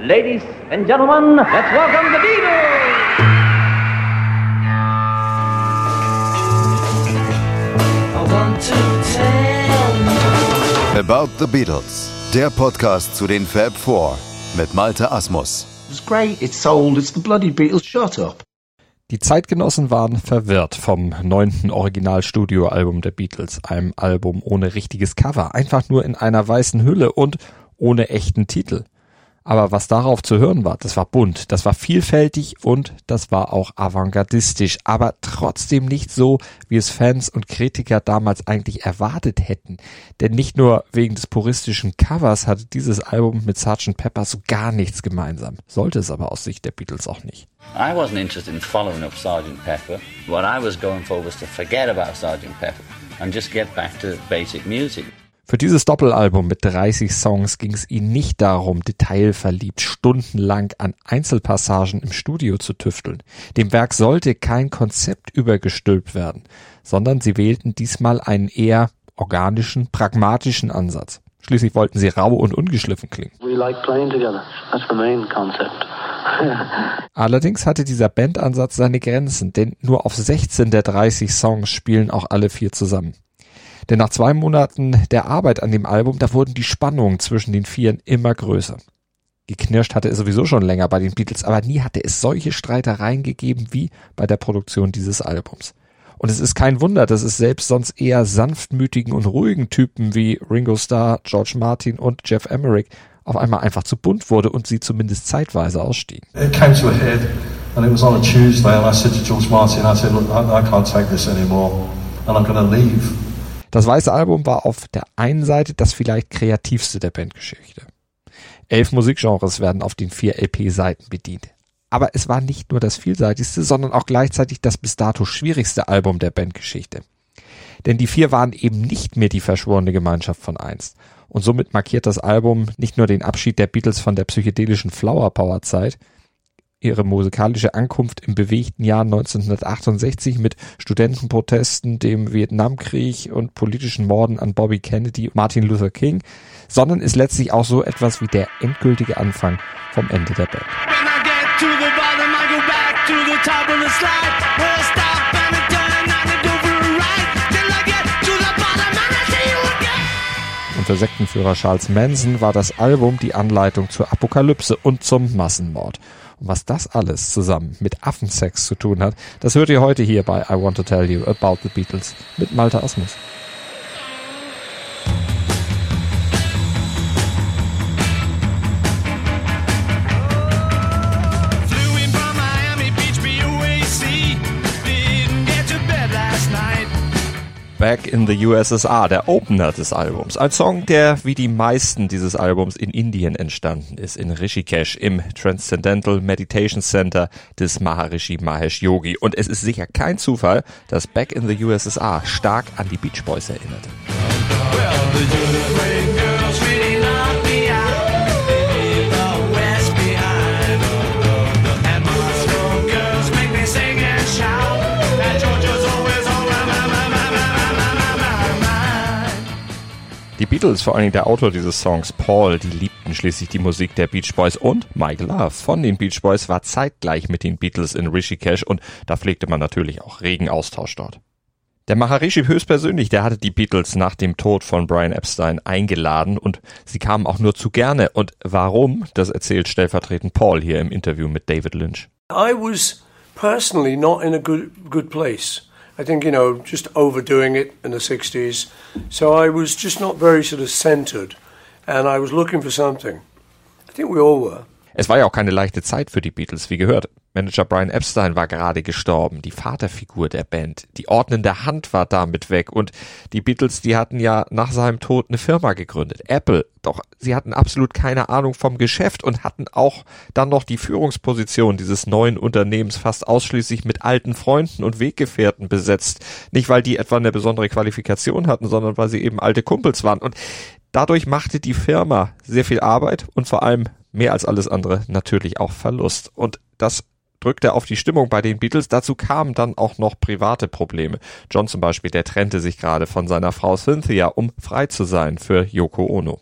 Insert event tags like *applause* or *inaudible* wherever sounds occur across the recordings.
Ladies and gentlemen, let's welcome the Beatles! About the Beatles, der Podcast zu den Fab Four mit Malte Asmus. It's great, it's sold, it's the bloody Beatles, shut up. Die Zeitgenossen waren verwirrt vom neunten Originalstudioalbum der Beatles, einem Album ohne richtiges Cover, einfach nur in einer weißen Hülle und ohne echten Titel. Aber was darauf zu hören war, das war bunt, das war vielfältig und das war auch avantgardistisch, aber trotzdem nicht so, wie es Fans und Kritiker damals eigentlich erwartet hätten. Denn nicht nur wegen des puristischen Covers hatte dieses Album mit Sgt. Pepper so gar nichts gemeinsam. Sollte es aber aus Sicht der Beatles auch nicht. I wasn't interested in following up Sgt. Pepper. What I was going for was to forget about Sgt. Pepper and just get back to basic music. Für dieses Doppelalbum mit 30 Songs ging es ihnen nicht darum, detailverliebt stundenlang an Einzelpassagen im Studio zu tüfteln. Dem Werk sollte kein Konzept übergestülpt werden, sondern sie wählten diesmal einen eher organischen, pragmatischen Ansatz. Schließlich wollten sie rau und ungeschliffen klingen. Like *laughs* Allerdings hatte dieser Bandansatz seine Grenzen, denn nur auf 16 der 30 Songs spielen auch alle vier zusammen. Denn nach zwei Monaten der Arbeit an dem Album, da wurden die Spannungen zwischen den Vieren immer größer. Geknirscht hatte es sowieso schon länger bei den Beatles, aber nie hatte es solche Streitereien gegeben wie bei der Produktion dieses Albums. Und es ist kein Wunder, dass es selbst sonst eher sanftmütigen und ruhigen Typen wie Ringo Starr, George Martin und Jeff Emerick auf einmal einfach zu bunt wurde und sie zumindest zeitweise ausstiegen. It came to a head and it was on a Tuesday and I said to George Martin, I said, look, I, I can't take this anymore and I'm going to leave. Das weiße Album war auf der einen Seite das vielleicht kreativste der Bandgeschichte. Elf Musikgenres werden auf den vier LP-Seiten bedient. Aber es war nicht nur das vielseitigste, sondern auch gleichzeitig das bis dato schwierigste Album der Bandgeschichte. Denn die vier waren eben nicht mehr die verschworene Gemeinschaft von einst. Und somit markiert das Album nicht nur den Abschied der Beatles von der psychedelischen Flower Power Zeit, ihre musikalische Ankunft im bewegten Jahr 1968 mit Studentenprotesten, dem Vietnamkrieg und politischen Morden an Bobby Kennedy und Martin Luther King, sondern ist letztlich auch so etwas wie der endgültige Anfang vom Ende der Band. Unter Sektenführer Charles Manson war das Album die Anleitung zur Apokalypse und zum Massenmord. Und was das alles zusammen mit Affensex zu tun hat, das hört ihr heute hier bei I Want to Tell You About the Beatles mit Malte Asmus. Back in the USSR, der Opener des Albums. Ein Song, der wie die meisten dieses Albums in Indien entstanden ist, in Rishikesh im Transcendental Meditation Center des Maharishi Mahesh Yogi. Und es ist sicher kein Zufall, dass Back in the USSR stark an die Beach Boys erinnert. Die Beatles, vor allen der Autor dieses Songs, Paul, die liebten schließlich die Musik der Beach Boys und Mike Love von den Beach Boys war zeitgleich mit den Beatles in Rishikesh und da pflegte man natürlich auch regen Austausch dort. Der Maharishi höchstpersönlich, der hatte die Beatles nach dem Tod von Brian Epstein eingeladen und sie kamen auch nur zu gerne. Und warum, das erzählt stellvertretend Paul hier im Interview mit David Lynch. I was personally not in a good, good place. I think, you know, just overdoing it in the 60s. So I was just not very sort of centered and I was looking for something. I think we all were. Es war ja auch keine leichte Zeit für die Beatles, wie gehört. Manager Brian Epstein war gerade gestorben, die Vaterfigur der Band, die ordnende Hand war damit weg und die Beatles, die hatten ja nach seinem Tod eine Firma gegründet, Apple. Doch sie hatten absolut keine Ahnung vom Geschäft und hatten auch dann noch die Führungsposition dieses neuen Unternehmens fast ausschließlich mit alten Freunden und Weggefährten besetzt. Nicht, weil die etwa eine besondere Qualifikation hatten, sondern weil sie eben alte Kumpels waren. Und Dadurch machte die Firma sehr viel Arbeit und vor allem mehr als alles andere natürlich auch Verlust. Und das drückte auf die Stimmung bei den Beatles. Dazu kamen dann auch noch private Probleme. John zum Beispiel, der trennte sich gerade von seiner Frau Cynthia, um frei zu sein für Yoko Ono.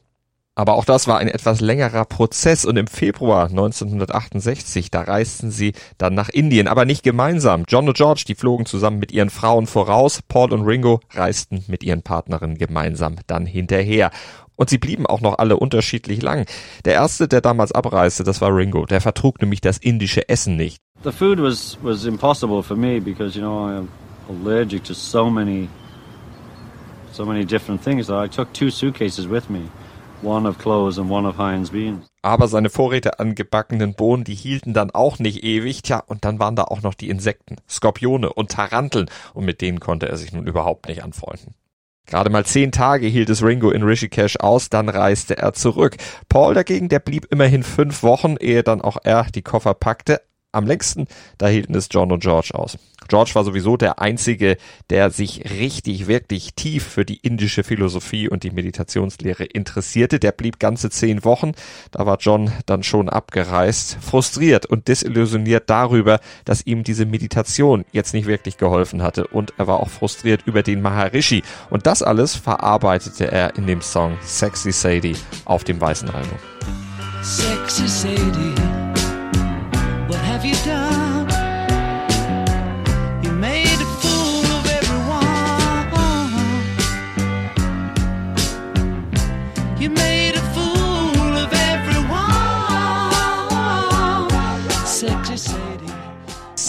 Aber auch das war ein etwas längerer Prozess und im Februar 1968, da reisten sie dann nach Indien, aber nicht gemeinsam. John und George, die flogen zusammen mit ihren Frauen voraus, Paul und Ringo reisten mit ihren Partnerinnen gemeinsam dann hinterher. Und sie blieben auch noch alle unterschiedlich lang. Der erste, der damals abreiste, das war Ringo. Der vertrug nämlich das indische Essen nicht. The food was was impossible for me because you know I'm allergic to so many so many different things. I took two suitcases with me Aber seine Vorräte an gebackenen Bohnen, die hielten dann auch nicht ewig. Tja, und dann waren da auch noch die Insekten, Skorpione und Taranteln. Und mit denen konnte er sich nun überhaupt nicht anfreunden. Gerade mal zehn Tage hielt es Ringo in Rishikesh aus, dann reiste er zurück. Paul dagegen, der blieb immerhin fünf Wochen, ehe dann auch er die Koffer packte. Am längsten, da hielten es John und George aus. George war sowieso der Einzige, der sich richtig, wirklich tief für die indische Philosophie und die Meditationslehre interessierte. Der blieb ganze zehn Wochen. Da war John dann schon abgereist, frustriert und desillusioniert darüber, dass ihm diese Meditation jetzt nicht wirklich geholfen hatte. Und er war auch frustriert über den Maharishi. Und das alles verarbeitete er in dem Song Sexy Sadie auf dem weißen Album. Sexy Sadie you done?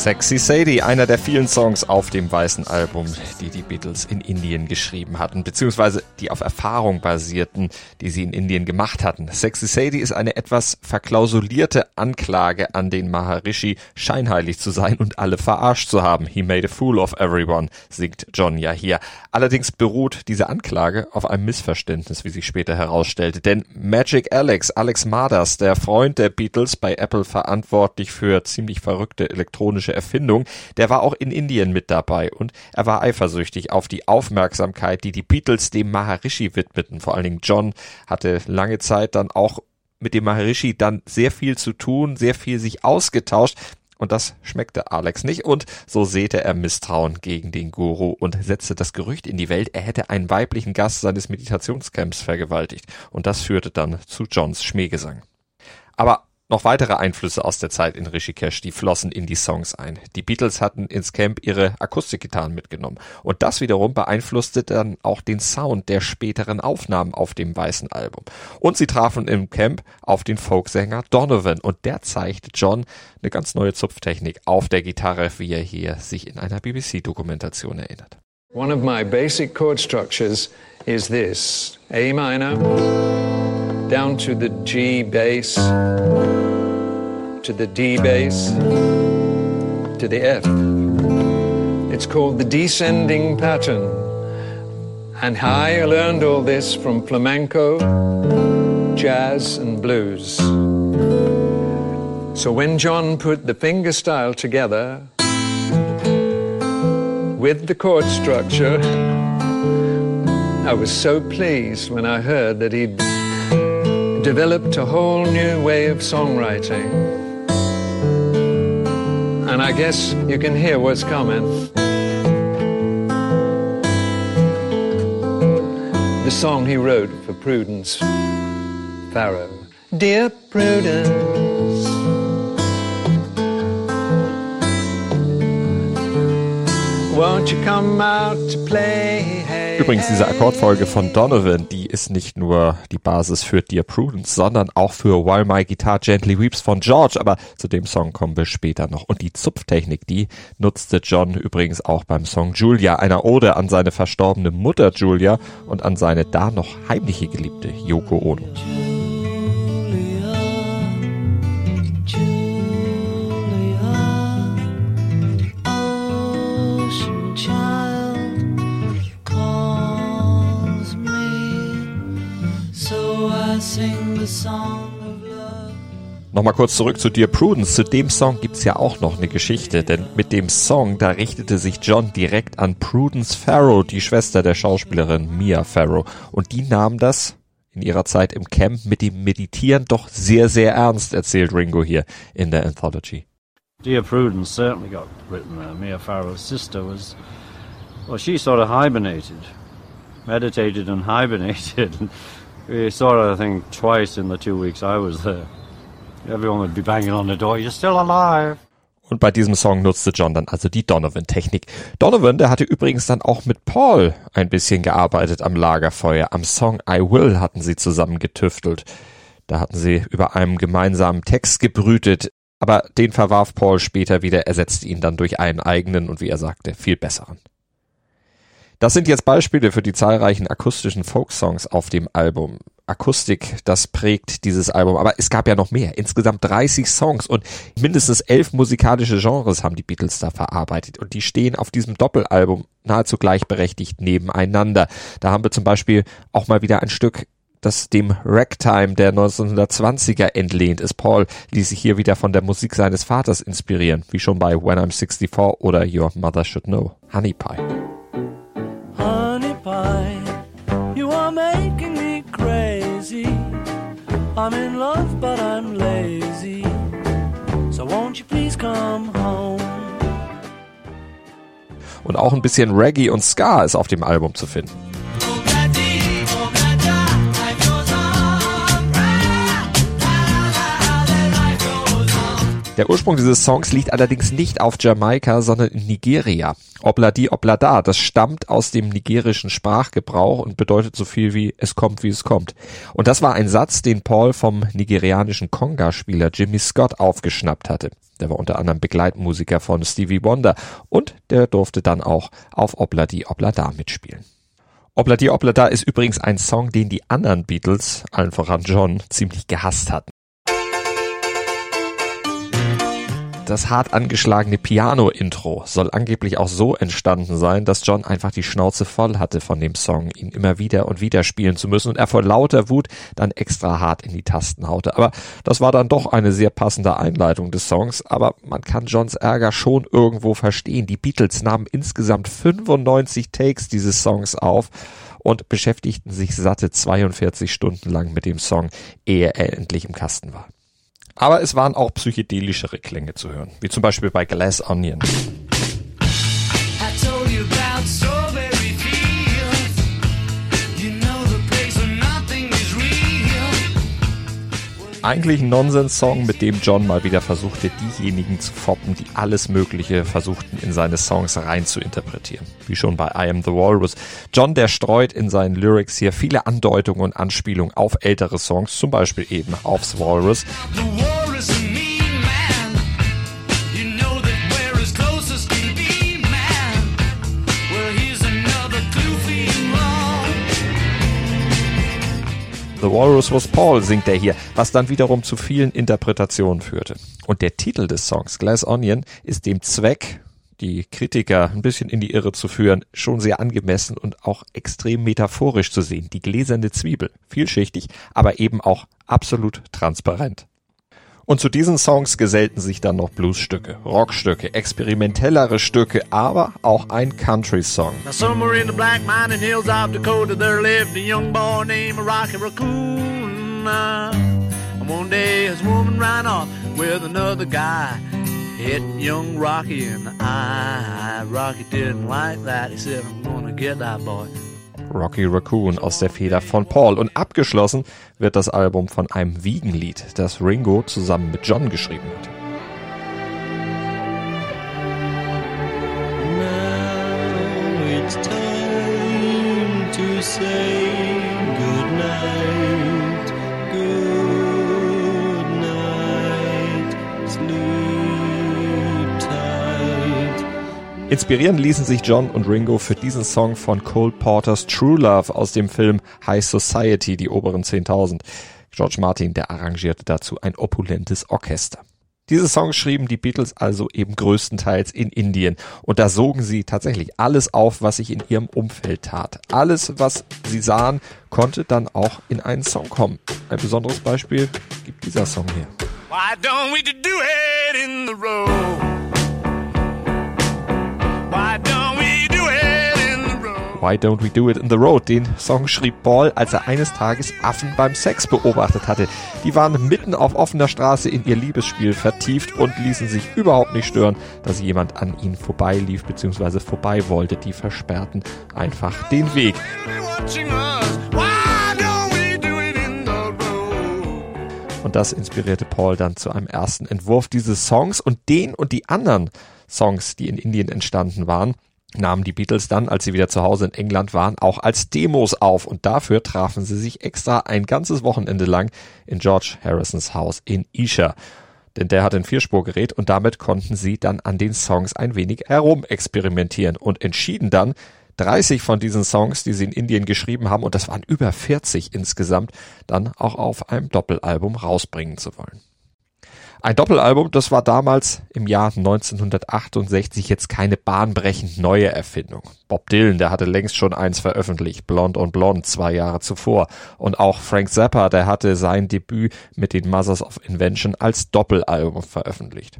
Sexy Sadie, einer der vielen Songs auf dem weißen Album, die die Beatles in Indien geschrieben hatten, beziehungsweise die auf Erfahrung basierten, die sie in Indien gemacht hatten. Sexy Sadie ist eine etwas verklausulierte Anklage an den Maharishi, scheinheilig zu sein und alle verarscht zu haben. He made a fool of everyone, singt John ja hier. Allerdings beruht diese Anklage auf einem Missverständnis, wie sich später herausstellte, denn Magic Alex, Alex Marders, der Freund der Beatles bei Apple verantwortlich für ziemlich verrückte elektronische Erfindung, der war auch in Indien mit dabei und er war eifersüchtig auf die Aufmerksamkeit, die die Beatles dem Maharishi widmeten. Vor allen Dingen John hatte lange Zeit dann auch mit dem Maharishi dann sehr viel zu tun, sehr viel sich ausgetauscht. Und das schmeckte Alex nicht und so säte er Misstrauen gegen den Guru und setzte das Gerücht in die Welt, er hätte einen weiblichen Gast seines Meditationscamps vergewaltigt. Und das führte dann zu Johns Schmähgesang. Aber noch weitere Einflüsse aus der Zeit in Rishikesh, die flossen in die Songs ein. Die Beatles hatten ins Camp ihre Akustikgitarren mitgenommen. Und das wiederum beeinflusste dann auch den Sound der späteren Aufnahmen auf dem weißen Album. Und sie trafen im Camp auf den Folksänger Donovan. Und der zeigte John eine ganz neue Zupftechnik auf der Gitarre, wie er hier sich in einer BBC-Dokumentation erinnert. One of my basic chord structures is this. A minor. Down to the G bass, to the D bass, to the F. It's called the descending pattern. And I learned all this from flamenco, jazz, and blues. So when John put the finger style together with the chord structure, I was so pleased when I heard that he'd developed a whole new way of songwriting. And I guess you can hear what's coming. The song he wrote for Prudence Farrow. Dear Prudence. Won't you come out to play? Übrigens, diese Akkordfolge von Donovan, die ist nicht nur die Basis für Dear Prudence, sondern auch für While My Guitar Gently Weeps von George. Aber zu dem Song kommen wir später noch. Und die Zupftechnik, die nutzte John übrigens auch beim Song Julia, einer Ode an seine verstorbene Mutter Julia und an seine da noch heimliche Geliebte Yoko Ono. Nochmal kurz zurück zu Dear Prudence. Zu dem Song gibt's ja auch noch eine Geschichte, denn mit dem Song, da richtete sich John direkt an Prudence Farrow, die Schwester der Schauspielerin Mia Farrow. Und die nahm das in ihrer Zeit im Camp mit dem Meditieren doch sehr, sehr ernst, erzählt Ringo hier in der Anthology. Dear Prudence certainly got written there. Mia Farrow's sister was, well, she sort of hibernated, meditated and *laughs* hibernated. We saw it, I think, twice in the two weeks I was there. Everyone would be banging on the door, you're still alive. Und bei diesem Song nutzte John dann also die Donovan-Technik. Donovan, der hatte übrigens dann auch mit Paul ein bisschen gearbeitet am Lagerfeuer. Am Song I Will hatten sie zusammen getüftelt. Da hatten sie über einem gemeinsamen Text gebrütet, aber den verwarf Paul später wieder, ersetzte ihn dann durch einen eigenen und wie er sagte, viel besseren. Das sind jetzt Beispiele für die zahlreichen akustischen Folksongs auf dem Album. Akustik, das prägt dieses Album. Aber es gab ja noch mehr. Insgesamt 30 Songs und mindestens elf musikalische Genres haben die Beatles da verarbeitet. Und die stehen auf diesem Doppelalbum nahezu gleichberechtigt nebeneinander. Da haben wir zum Beispiel auch mal wieder ein Stück das dem Ragtime der 1920er entlehnt ist. Paul ließ sich hier wieder von der Musik seines Vaters inspirieren, wie schon bei When I'm 64 oder Your Mother Should Know. Honey Pie. I'm in love, but I'm lazy. So won't you please come home? Und auch ein bisschen Reggae und Ska ist auf dem Album zu finden. Der Ursprung dieses Songs liegt allerdings nicht auf Jamaika, sondern in Nigeria. Obladi Oblada, das stammt aus dem nigerischen Sprachgebrauch und bedeutet so viel wie es kommt, wie es kommt. Und das war ein Satz, den Paul vom nigerianischen Conga-Spieler Jimmy Scott aufgeschnappt hatte. Der war unter anderem Begleitmusiker von Stevie Wonder und der durfte dann auch auf Obladi Oblada mitspielen. Obladi Oblada ist übrigens ein Song, den die anderen Beatles, allen voran John, ziemlich gehasst hatten. Das hart angeschlagene Piano-Intro soll angeblich auch so entstanden sein, dass John einfach die Schnauze voll hatte von dem Song, ihn immer wieder und wieder spielen zu müssen und er vor lauter Wut dann extra hart in die Tasten haute. Aber das war dann doch eine sehr passende Einleitung des Songs, aber man kann Johns Ärger schon irgendwo verstehen. Die Beatles nahmen insgesamt 95 Takes dieses Songs auf und beschäftigten sich satte 42 Stunden lang mit dem Song, ehe er endlich im Kasten war. Aber es waren auch psychedelischere Klänge zu hören, wie zum Beispiel bei Glass Onion. Eigentlich ein Nonsens-Song, mit dem John mal wieder versuchte, diejenigen zu foppen, die alles Mögliche versuchten, in seine Songs rein zu interpretieren. Wie schon bei I Am the Walrus. John, der streut in seinen Lyrics hier viele Andeutungen und Anspielungen auf ältere Songs, zum Beispiel eben aufs Walrus. The Walrus Was Paul singt er hier, was dann wiederum zu vielen Interpretationen führte. Und der Titel des Songs, Glass Onion, ist dem Zweck, die Kritiker ein bisschen in die Irre zu führen, schon sehr angemessen und auch extrem metaphorisch zu sehen. Die gläserne Zwiebel, vielschichtig, aber eben auch absolut transparent. Und zu diesen Songs gesellten sich dann noch Bluesstücke, Rockstücke, experimentellere Stücke, aber auch ein Country-Song. one young Rocky in the eye. Rocky didn't like that. He said, I'm gonna get that boy. Rocky Raccoon aus der Feder von Paul. Und abgeschlossen wird das Album von einem Wiegenlied, das Ringo zusammen mit John geschrieben hat. Inspirieren ließen sich John und Ringo für diesen Song von Cole Porters True Love aus dem Film High Society, die oberen 10.000. George Martin, der arrangierte dazu ein opulentes Orchester. Diese Songs schrieben die Beatles also eben größtenteils in Indien und da sogen sie tatsächlich alles auf, was sich in ihrem Umfeld tat. Alles, was sie sahen, konnte dann auch in einen Song kommen. Ein besonderes Beispiel gibt dieser Song hier. Why don't we do it in the road? Why don't we do it in the road? Den Song schrieb Paul, als er eines Tages Affen beim Sex beobachtet hatte. Die waren mitten auf offener Straße in ihr Liebesspiel vertieft und ließen sich überhaupt nicht stören, dass jemand an ihnen vorbeilief bzw. vorbei wollte. Die versperrten einfach den Weg. Und das inspirierte Paul dann zu einem ersten Entwurf dieses Songs und den und die anderen Songs, die in Indien entstanden waren, nahmen die Beatles dann, als sie wieder zu Hause in England waren, auch als Demos auf und dafür trafen sie sich extra ein ganzes Wochenende lang in George Harrisons Haus in Isha. Denn der hat ein Vierspurgerät und damit konnten sie dann an den Songs ein wenig herumexperimentieren und entschieden dann, 30 von diesen Songs, die sie in Indien geschrieben haben, und das waren über 40 insgesamt, dann auch auf einem Doppelalbum rausbringen zu wollen. Ein Doppelalbum, das war damals im Jahr 1968 jetzt keine bahnbrechend neue Erfindung. Bob Dylan, der hatte längst schon eins veröffentlicht, Blond on Blonde, zwei Jahre zuvor. Und auch Frank Zappa, der hatte sein Debüt mit den Mothers of Invention als Doppelalbum veröffentlicht.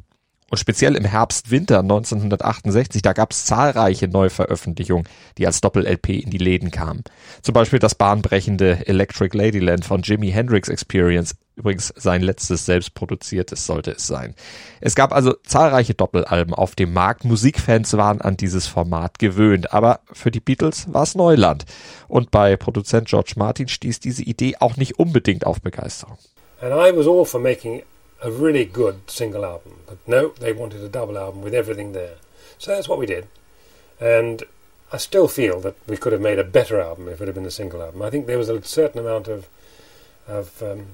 Und speziell im Herbst-Winter 1968, da gab es zahlreiche Neuveröffentlichungen, die als Doppel-LP in die Läden kamen. Zum Beispiel das bahnbrechende Electric Ladyland von Jimi Hendrix Experience, übrigens sein letztes selbstproduziertes sollte es sein. Es gab also zahlreiche Doppelalben auf dem Markt. Musikfans waren an dieses Format gewöhnt, aber für die Beatles war es Neuland. Und bei Produzent George Martin stieß diese Idee auch nicht unbedingt auf Begeisterung. And I was all for making a really good single album. But no, they wanted a double album with everything there. So that's what we did. And I still feel that we could have made a better album if it had been a single album. I think there was a certain amount of of um,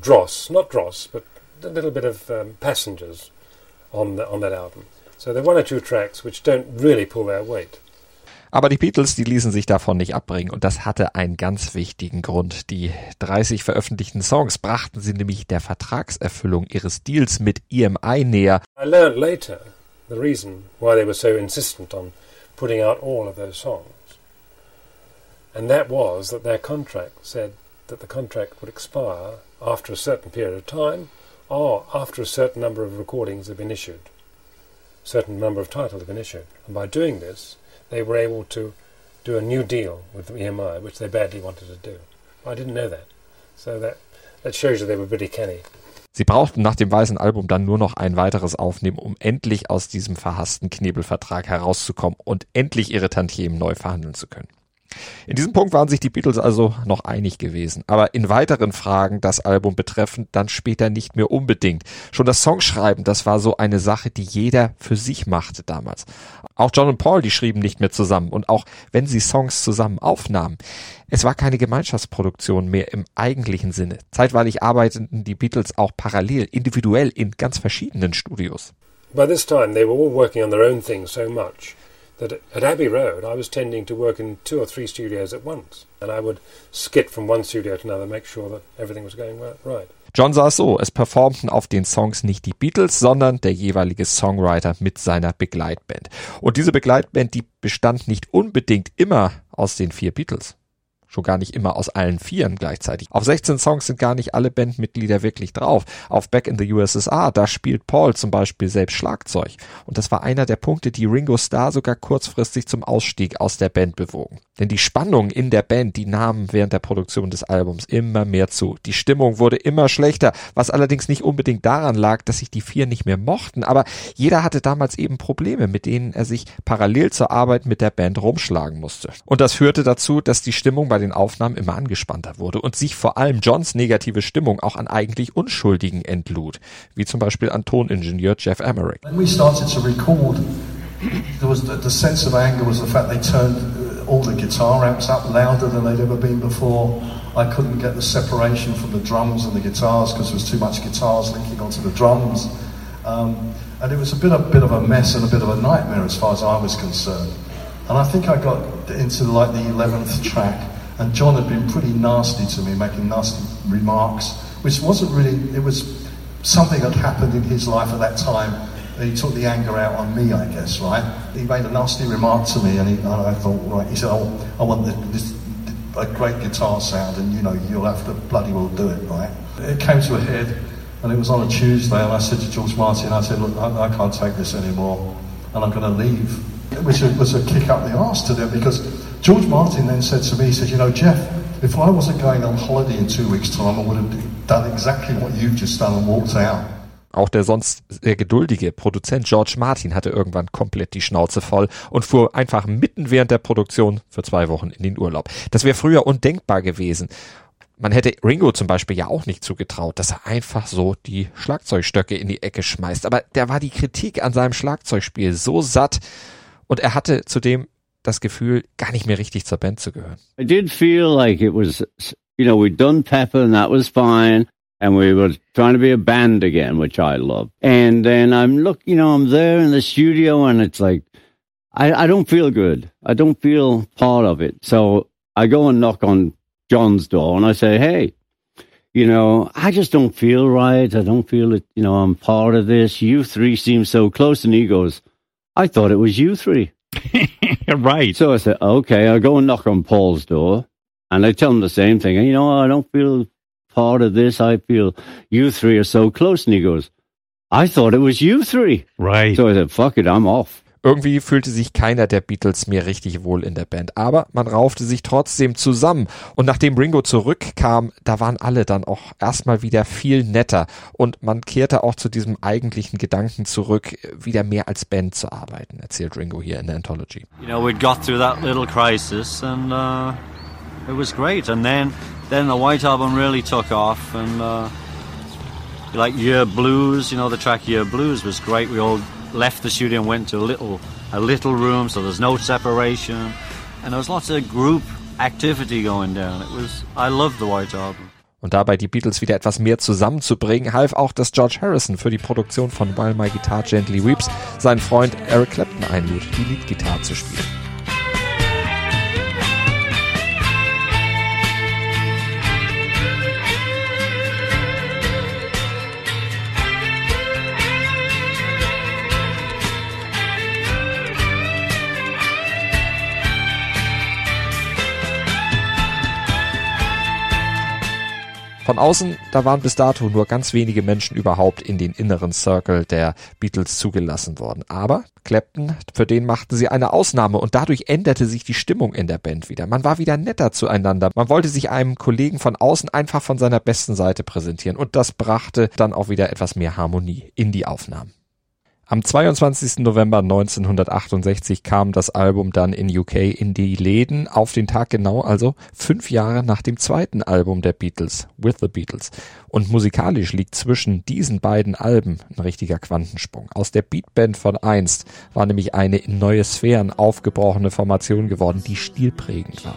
dross, not dross, but a little bit of um, passengers on the, on that album. So there are one or two tracks which don't really pull their weight. Aber die Beatles, die ließen sich davon nicht abbringen und das hatte einen ganz wichtigen Grund. Die 30 veröffentlichten Songs brachten sie nämlich der Vertragserfüllung ihres Deals mit EMI näher. I learned later the reason why they were so insistent on putting out all of those songs. And that was that their contract said that the contract would expire after a certain period of time or after a certain number of recordings have been issued. Certain number of titles have been issued. And by doing this, they were able to do a new deal with EMI, which they badly wanted to do. I didn't know that. So that, that shows you they were pretty canny. Sie brauchten nach dem weißen Album dann nur noch ein weiteres aufnehmen, um endlich aus diesem verhassten Knebelvertrag herauszukommen und endlich ihre Tantiemen neu verhandeln zu können. In diesem Punkt waren sich die Beatles also noch einig gewesen, aber in weiteren Fragen das Album betreffend dann später nicht mehr unbedingt. Schon das Songschreiben, das war so eine Sache, die jeder für sich machte damals. Auch John und Paul, die schrieben nicht mehr zusammen und auch wenn sie Songs zusammen aufnahmen, es war keine Gemeinschaftsproduktion mehr im eigentlichen Sinne. Zeitweilig arbeiteten die Beatles auch parallel, individuell in ganz verschiedenen Studios. By this time they were all working on their own things so much that at Abbey Road I was tending to work in two or three studios at once. And I would skip from one studio to another, make sure that everything was going right. John sah es so, es performten auf den Songs nicht die Beatles, sondern der jeweilige Songwriter mit seiner Begleitband. Und diese Begleitband, die bestand nicht unbedingt immer aus den vier Beatles schon gar nicht immer aus allen Vieren gleichzeitig. Auf 16 Songs sind gar nicht alle Bandmitglieder wirklich drauf. Auf Back in the USSR, da spielt Paul zum Beispiel selbst Schlagzeug. Und das war einer der Punkte, die Ringo Starr sogar kurzfristig zum Ausstieg aus der Band bewogen. Denn die Spannung in der Band, die nahmen während der Produktion des Albums immer mehr zu. Die Stimmung wurde immer schlechter, was allerdings nicht unbedingt daran lag, dass sich die vier nicht mehr mochten, aber jeder hatte damals eben Probleme, mit denen er sich parallel zur Arbeit mit der Band rumschlagen musste. Und das führte dazu, dass die Stimmung bei den Aufnahmen immer angespannter wurde und sich vor allem Johns negative Stimmung auch an eigentlich Unschuldigen entlud, wie zum Beispiel an Toningenieur Jeff Emerick. There was the, the sense of anger was the fact they turned uh, all the guitar amps up louder than they'd ever been before. I couldn't get the separation from the drums and the guitars because there was too much guitars linking onto the drums. Um, and it was a bit, a bit of a mess and a bit of a nightmare as far as I was concerned. And I think I got into like the 11th track and John had been pretty nasty to me, making nasty remarks, which wasn't really, it was something that happened in his life at that time. He took the anger out on me, I guess, right? He made a nasty remark to me, and, he, and I thought, right, he said, oh, I want this, a great guitar sound, and you know, you'll have to bloody well do it, right? It came to a head, and it was on a Tuesday, and I said to George Martin, I said, look, I, I can't take this anymore, and I'm going to leave. Which was a kick up the arse to them because George Martin then said to me, he said, you know, Jeff, if I wasn't going on holiday in two weeks' time, I would have done exactly what you've just done and walked out. Auch der sonst sehr geduldige Produzent George Martin hatte irgendwann komplett die Schnauze voll und fuhr einfach mitten während der Produktion für zwei Wochen in den Urlaub. Das wäre früher undenkbar gewesen. Man hätte Ringo zum Beispiel ja auch nicht zugetraut, dass er einfach so die Schlagzeugstöcke in die Ecke schmeißt. Aber der war die Kritik an seinem Schlagzeugspiel so satt und er hatte zudem das Gefühl, gar nicht mehr richtig zur Band zu gehören. I did feel like it was, you know, we'd done Pepper and that was fine. And we were trying to be a band again, which I love. And then I'm look, you know, I'm there in the studio and it's like, I, I don't feel good. I don't feel part of it. So I go and knock on John's door and I say, Hey, you know, I just don't feel right. I don't feel it, you know, I'm part of this. You three seem so close. And he goes, I thought it was you three. *laughs* right. So I said, okay, I'll go and knock on Paul's door and I tell him the same thing. You know, I don't feel part of this. I feel you three are so close. And he goes, I thought it was you three. Right. So I said, fuck it, I'm off. Irgendwie fühlte sich keiner der Beatles mehr richtig wohl in der Band, aber man raufte sich trotzdem zusammen. Und nachdem Ringo zurückkam, da waren alle dann auch erstmal wieder viel netter. Und man kehrte auch zu diesem eigentlichen Gedanken zurück, wieder mehr als Band zu arbeiten, erzählt Ringo hier in der Anthology. You know, we'd got through that little crisis and uh, it was great. And then, then the White Album really took off and uh, like Year Blues, you know, the track Year Blues was great. We all left the studio and went to a little a little room, so there's no separation, and there was lots of group activity going down. It was I loved the White Album. Und dabei die Beatles wieder etwas mehr zusammenzubringen, half auch, dass George Harrison für die Produktion von While My Guitar Gently Weeps seinen Freund Eric Clapton einlud, die Leadgitarre zu spielen. Von außen, da waren bis dato nur ganz wenige Menschen überhaupt in den inneren Circle der Beatles zugelassen worden. Aber Clapton, für den machten sie eine Ausnahme und dadurch änderte sich die Stimmung in der Band wieder. Man war wieder netter zueinander. Man wollte sich einem Kollegen von außen einfach von seiner besten Seite präsentieren und das brachte dann auch wieder etwas mehr Harmonie in die Aufnahmen. Am 22. November 1968 kam das Album dann in UK in die Läden, auf den Tag genau, also fünf Jahre nach dem zweiten Album der Beatles, With the Beatles. Und musikalisch liegt zwischen diesen beiden Alben ein richtiger Quantensprung. Aus der Beatband von einst war nämlich eine in neue Sphären aufgebrochene Formation geworden, die stilprägend war.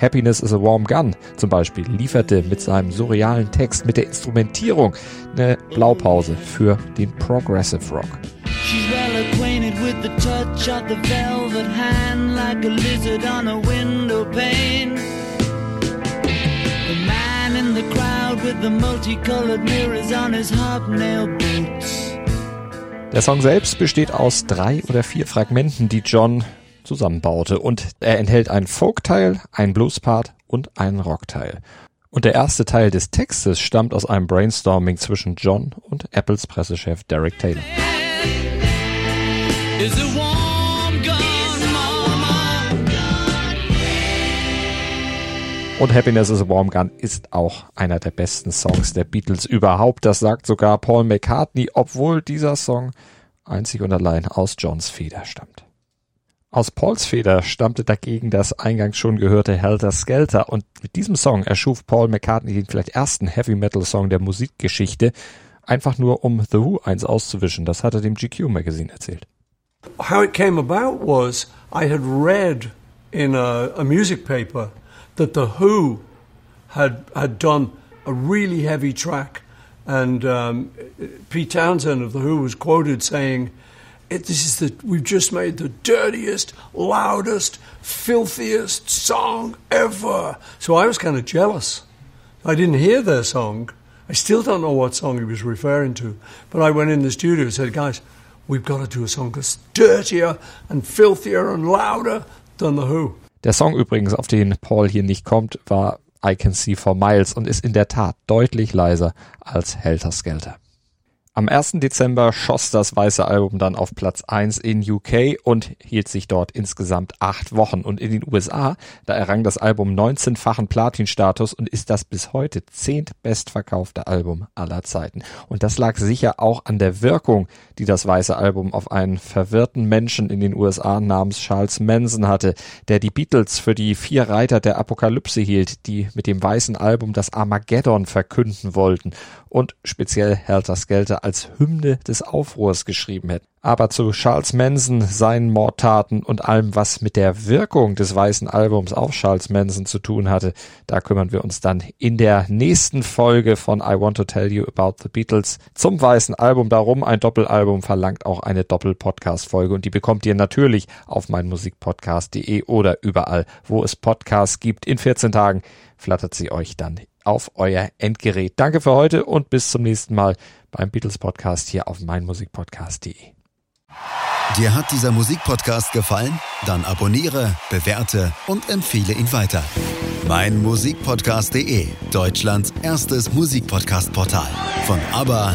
Happiness is a Warm Gun zum Beispiel lieferte mit seinem surrealen Text, mit der Instrumentierung eine Blaupause für den Progressive Rock. She's well acquainted with the touch of the velvet hand, like a lizard on a window pane. The man in the crowd with the multicolored mirrors on his hobnail boots. Der Song selbst besteht aus drei oder vier Fragmenten, die John zusammenbaute und er enthält einen Folk-Teil, einen Blues-Part und einen Rock-Teil. Und der erste Teil des Textes stammt aus einem Brainstorming zwischen John und Apples Pressechef Derek Taylor. Und Happiness is a Warm Gun ist auch einer der besten Songs der Beatles überhaupt. Das sagt sogar Paul McCartney, obwohl dieser Song einzig und allein aus Johns Feder stammt. Aus Pauls Feder stammte dagegen das eingangs schon gehörte Helter Skelter und mit diesem Song erschuf Paul McCartney den vielleicht ersten Heavy Metal Song der Musikgeschichte, einfach nur um The Who eins auszuwischen. Das hat er dem GQ Magazine erzählt. How it came about was I had read in a, a music paper that The Who had, had done a really heavy track. And um, Pete Townsend of The Who was quoted saying, it, This is the, we've just made the dirtiest, loudest, filthiest song ever. So I was kind of jealous. I didn't hear their song. I still don't know what song he was referring to. But I went in the studio and said, Guys, we've got to do a song that's dirtier and filthier and louder than The Who. Der Song übrigens, auf den Paul hier nicht kommt, war I Can See for Miles und ist in der Tat deutlich leiser als Helter Skelter. Am 1. Dezember schoss das weiße Album dann auf Platz 1 in UK und hielt sich dort insgesamt acht Wochen. Und in den USA, da errang das Album 19-fachen Platinstatus und ist das bis heute zehntbestverkaufte Album aller Zeiten. Und das lag sicher auch an der Wirkung, die das weiße Album auf einen verwirrten Menschen in den USA namens Charles Manson hatte, der die Beatles für die vier Reiter der Apokalypse hielt, die mit dem weißen Album das Armageddon verkünden wollten und speziell Helter Skelter als Hymne des Aufruhrs geschrieben hätten. Aber zu Charles Manson, seinen Mordtaten und allem, was mit der Wirkung des weißen Albums auf Charles Manson zu tun hatte, da kümmern wir uns dann in der nächsten Folge von I Want to Tell You About the Beatles zum weißen Album. Darum ein Doppelalbum verlangt auch eine Doppel-Podcast-Folge und die bekommt ihr natürlich auf meinmusikpodcast.de oder überall, wo es Podcasts gibt. In 14 Tagen flattert sie euch dann auf euer Endgerät. Danke für heute und bis zum nächsten Mal beim Beatles Podcast hier auf meinmusikpodcast.de. Dir hat dieser Musikpodcast gefallen? Dann abonniere, bewerte und empfehle ihn weiter. Mein Musikpodcast.de, Deutschlands erstes Musikpodcast-Portal. Von ABBA